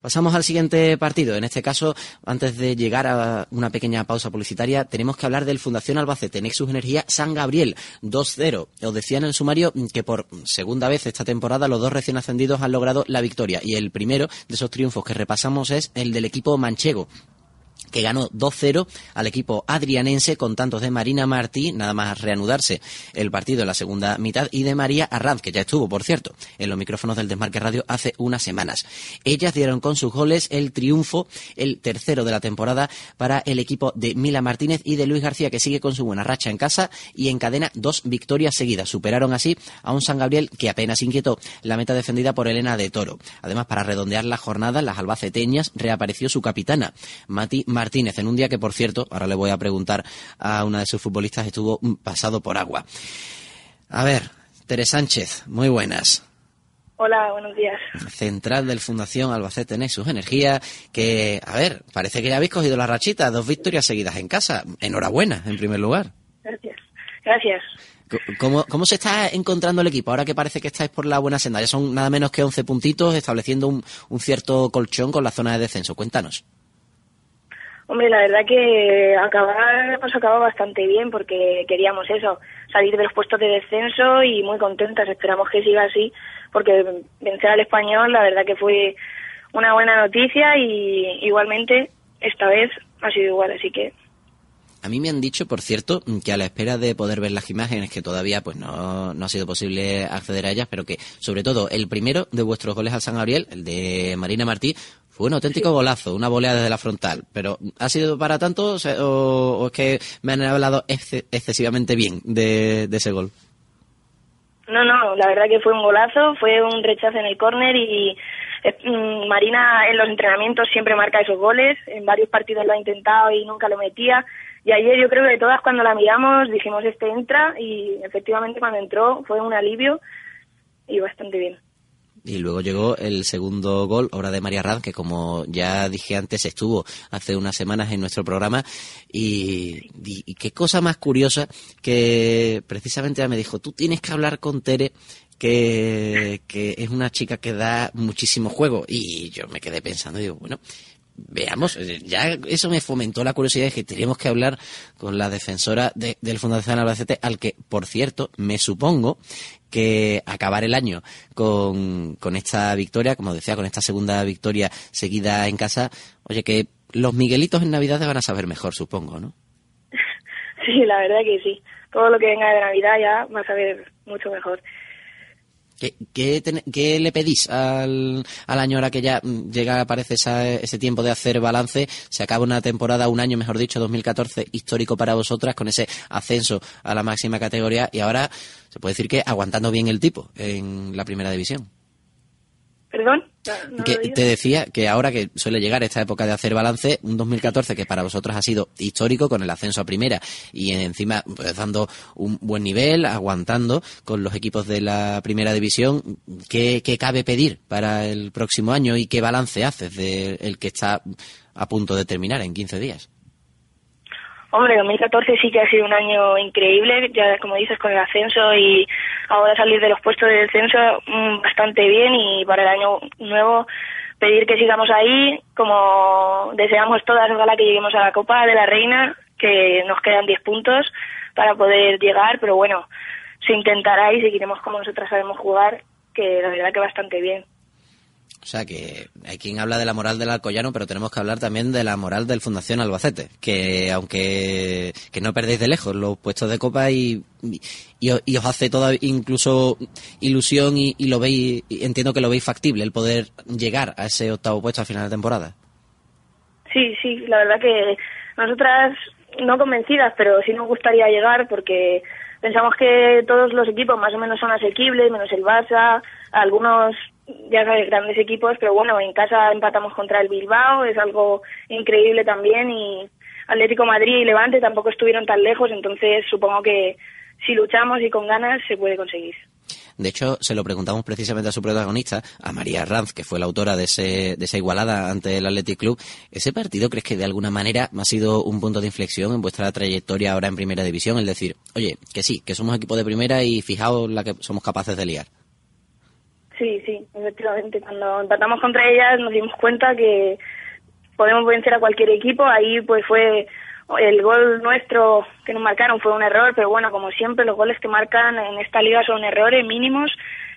Pasamos al siguiente partido. En este caso, antes de llegar a una pequeña pausa publicitaria, tenemos que hablar del Fundación Albacete Nexus Energía San Gabriel 2-0. Os decía en el sumario que por segunda vez esta temporada los dos recién ascendidos han logrado la victoria y el primero de esos triunfos que repasamos es el del equipo manchego que ganó 2-0 al equipo adrianense con tantos de Marina Martí, nada más reanudarse el partido en la segunda mitad, y de María Arranz, que ya estuvo, por cierto, en los micrófonos del Desmarque Radio hace unas semanas. Ellas dieron con sus goles el triunfo, el tercero de la temporada, para el equipo de Mila Martínez y de Luis García, que sigue con su buena racha en casa y encadena dos victorias seguidas. Superaron así a un San Gabriel que apenas inquietó la meta defendida por Elena de Toro. Además, para redondear la jornada, las albaceteñas reapareció su capitana, Mati Martínez, en un día que, por cierto, ahora le voy a preguntar a una de sus futbolistas, estuvo pasado por agua. A ver, Tere Sánchez, muy buenas. Hola, buenos días. Central del Fundación Albacete Nexus Energía, que, a ver, parece que ya habéis cogido la rachita, dos victorias seguidas en casa. Enhorabuena, en primer lugar. Gracias. Gracias. ¿Cómo, ¿Cómo se está encontrando el equipo ahora que parece que estáis por la buena senda? Ya son nada menos que 11 puntitos, estableciendo un, un cierto colchón con la zona de descenso. Cuéntanos. Hombre, la verdad que acabar hemos acabado bastante bien porque queríamos eso, salir de los puestos de descenso y muy contentas. Esperamos que siga así porque vencer al español la verdad que fue una buena noticia y igualmente esta vez ha sido igual, así que a mí me han dicho, por cierto, que a la espera de poder ver las imágenes, que todavía pues no, no ha sido posible acceder a ellas, pero que sobre todo el primero de vuestros goles al San Gabriel, el de Marina Martí, fue un auténtico golazo, una volea desde la frontal. Pero ¿ha sido para tanto o, es que me han hablado excesivamente bien de, ese gol? No, no, la verdad que fue un golazo, fue un rechazo en el córner y eh, mm, Marina en los entrenamientos siempre marca esos goles, en varios partidos lo ha intentado y nunca lo metía. Y ayer yo creo que todas cuando la miramos dijimos este entra y efectivamente cuando entró fue un alivio y bastante bien. Y luego llegó el segundo gol, obra de María Ranz, que como ya dije antes, estuvo hace unas semanas en nuestro programa. Y, qué cosa más curiosa que precisamente me dijo, tú tienes que hablar con Tere, que, que es una chica que da muchísimo juego. Y yo me quedé pensando, digo, bueno, veamos, eh, ya eso me fomentó la curiosidad de que teníamos que hablar con la defensora del Fundación Albacete, al que, por cierto, me supongo que acabar el año con, con esta victoria, como decía, con esta segunda victoria seguida en casa, oye, que los Miguelitos en Navidad van a saber mejor, supongo, ¿no? Sí, la verdad que sí. Todo lo que venga de Navidad ya va a saber mucho mejor. ¿Qué, le pedís al, año ahora que ya mm, llega, parece ese tiempo de hacer balance? Se acaba una temporada, un año, mejor dicho, 2014, histórico para vosotras, con ese ascenso a la máxima categoría y ahora se puede decir que aguantando bien el tipo en la primera división. ¿Perdón? que te decía que ahora que suele llegar esta época de hacer balance, un 2014 que para vosotros ha sido histórico con el ascenso a primera y encima pues, dando un buen nivel, aguantando con los equipos de la primera división, ¿qué, qué cabe pedir para el próximo año y qué balance haces del que está a punto de terminar en 15 días? Hombre, 2014 sí que ha sido un año increíble, ya como dices, con el ascenso y ahora salir de los puestos de descenso mm, bastante bien y para el año nuevo pedir que sigamos ahí, como deseamos todas, ojalá que lleguemos a la Copa de la Reina, que nos quedan 10 puntos para poder llegar, pero bueno, se intentará y seguiremos como nosotras sabemos jugar, que la verdad que bastante bien. O sea que hay quien habla de la moral del Alcoyano, pero tenemos que hablar también de la moral del Fundación Albacete, que aunque que no perdéis de lejos los puestos de copa y, y, os hace toda incluso ilusión y, lo veis, entiendo que lo veis factible el poder llegar a ese octavo puesto al final de temporada. Sí, sí, la verdad que nosotras no convencidas, pero sí nos gustaría llegar porque pensamos que todos los equipos más o menos son asequibles, menos el Barça, algunos ya sabes, grandes equipos, pero bueno, en casa empatamos contra el Bilbao, es algo increíble también y Atlético Madrid y Levante tampoco estuvieron tan lejos, entonces supongo que si luchamos y con ganas se puede conseguir. De hecho, se lo preguntamos precisamente a su protagonista, a María Ranz, que fue la autora de, ese, de esa igualada ante el Athletic Club. ¿Ese partido crees que de alguna manera ha sido un punto de inflexión en vuestra trayectoria ahora en Primera División? El decir, oye, que sí, que somos equipo de primera y fijaos la que somos capaces de liar. Sí, sí, efectivamente. Cuando empatamos contra ellas nos dimos cuenta que podemos vencer a cualquier equipo. Ahí pues fue el gol nuestro que nos marcaron fue un error, pero bueno, como siempre los goles que marcan en esta liga son errores mínimos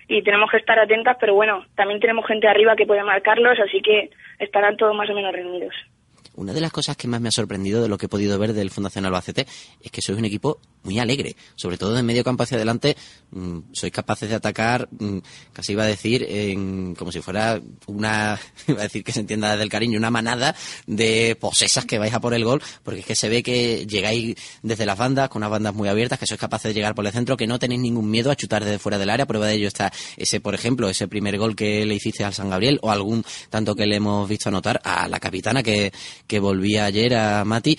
y tenemos que estar atentas, pero bueno, también tenemos gente arriba que puede marcarlos, así que estarán todos más o menos reunidos. Una de las cosas que más me ha sorprendido de lo que he podido ver del Fundación Albacete es que sois un equipo muy alegre, sobre todo de medio campo hacia adelante, mm, sois capaces de atacar, mm, casi iba a decir, como si fuera una, iba a decir que se entienda desde el cariño, una manada de posesas que vais a por el gol, porque es que se ve que llegáis desde las bandas, con unas bandas muy abiertas, que sois capaces de llegar por el centro, que no tenéis ningún miedo a chutar desde fuera del área, prueba de ello está ese, por ejemplo, ese primer gol que le hiciste al San Gabriel, o algún tanto que le hemos visto anotar a la capitana que, que volvía ayer a Mati,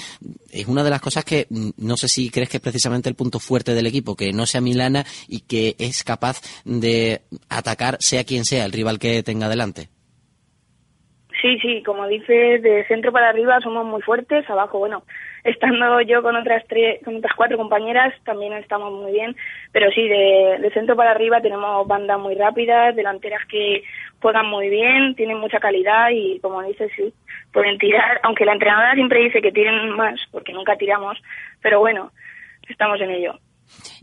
es una de las cosas que mm, no sé si crees que es precisamente el punto fuerte del equipo, que no sea Milana y que es capaz de atacar sea quien sea el rival que tenga delante. Sí, sí, como dices, de centro para arriba somos muy fuertes, abajo, bueno, estando yo con otras tres, con otras cuatro compañeras también estamos muy bien, pero sí, de, centro para arriba tenemos bandas muy rápidas, delanteras que juegan muy bien, tienen mucha calidad y como dices, sí, pueden tirar, aunque la entrenadora siempre dice que tienen más, porque nunca tiramos, pero bueno, estamos en ello.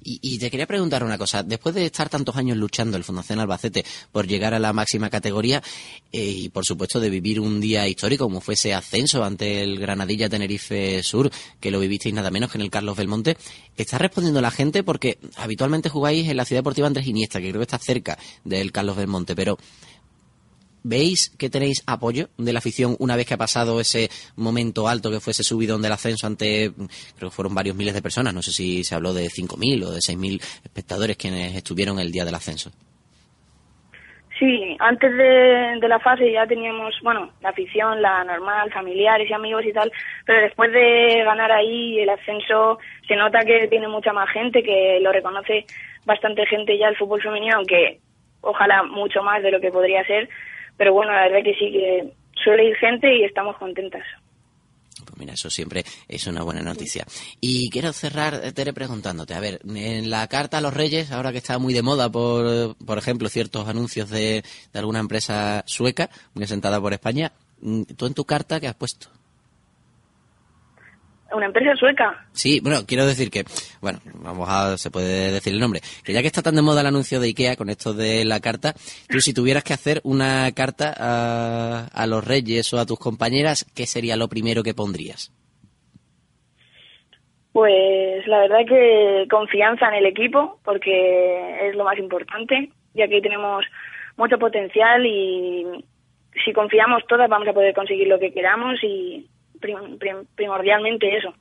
Y, te quería preguntar una cosa. Después de estar tantos años luchando el Fundación Albacete por llegar a la máxima categoría eh, y, por supuesto, de vivir un día histórico como fue ese ascenso ante el Granadilla Tenerife Sur, que lo vivisteis nada menos que en el Carlos Belmonte, ¿está respondiendo la gente? Porque habitualmente jugáis en la Ciudad Deportiva Andrés Iniesta, que creo que está cerca del Carlos Belmonte, pero ¿Veis que tenéis apoyo de la afición una vez que ha pasado ese momento alto que fue ese subidón del ascenso ante, creo que fueron varios miles de personas, no sé si se habló de 5.000 o de 6.000 espectadores quienes estuvieron el día del ascenso? Sí, antes de, la fase ya teníamos, bueno, la afición, la normal, familiares y amigos y tal, pero después de ganar ahí el ascenso se nota que tiene mucha más gente, que lo reconoce bastante gente ya el fútbol femenino, aunque ojalá mucho más de lo que podría ser, pero bueno, la verdad que sí que suele ir gente y estamos contentas. Pues mira, eso siempre es una buena noticia. Y quiero cerrar, Tere, preguntándote, a ver, en la carta a los reyes, ahora que está muy de moda por, por ejemplo, ciertos anuncios de, de alguna empresa sueca, muy asentada por España, ¿tú en tu carta qué has puesto? Una empresa sueca. Sí, bueno, quiero decir que, bueno, vamos a, se puede decir el nombre, que ya que está tan de moda el anuncio de IKEA con esto de la carta, tú si tuvieras que hacer una carta a, a los reyes o a tus compañeras, ¿qué sería lo primero que pondrías? Pues la verdad que confianza en el equipo, porque es lo más importante, ya que tenemos mucho potencial y si confiamos todas vamos a poder conseguir lo que queramos y primordialmente eso.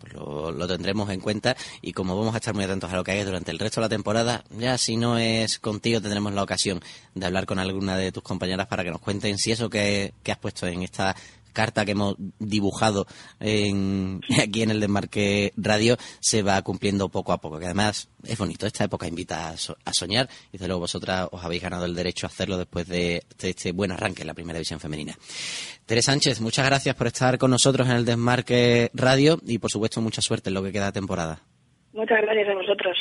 Pues lo, tendremos en cuenta y como vamos a estar muy atentos a lo que hagas durante el resto de la temporada, ya si no es contigo tendremos la ocasión de hablar con alguna de tus compañeras para que nos cuenten si eso que, que has puesto en esta carta que hemos dibujado en, aquí en el Desmarque Radio se va cumpliendo poco a poco, que además es bonito. Esta época invita a, soñar y desde luego vosotras os habéis ganado el derecho a hacerlo después de, este buen arranque en la primera división femenina. Tere Sánchez, muchas gracias por estar con nosotros en el Desmarque Radio y por supuesto mucha suerte en lo que queda de temporada. Muchas gracias a vosotros.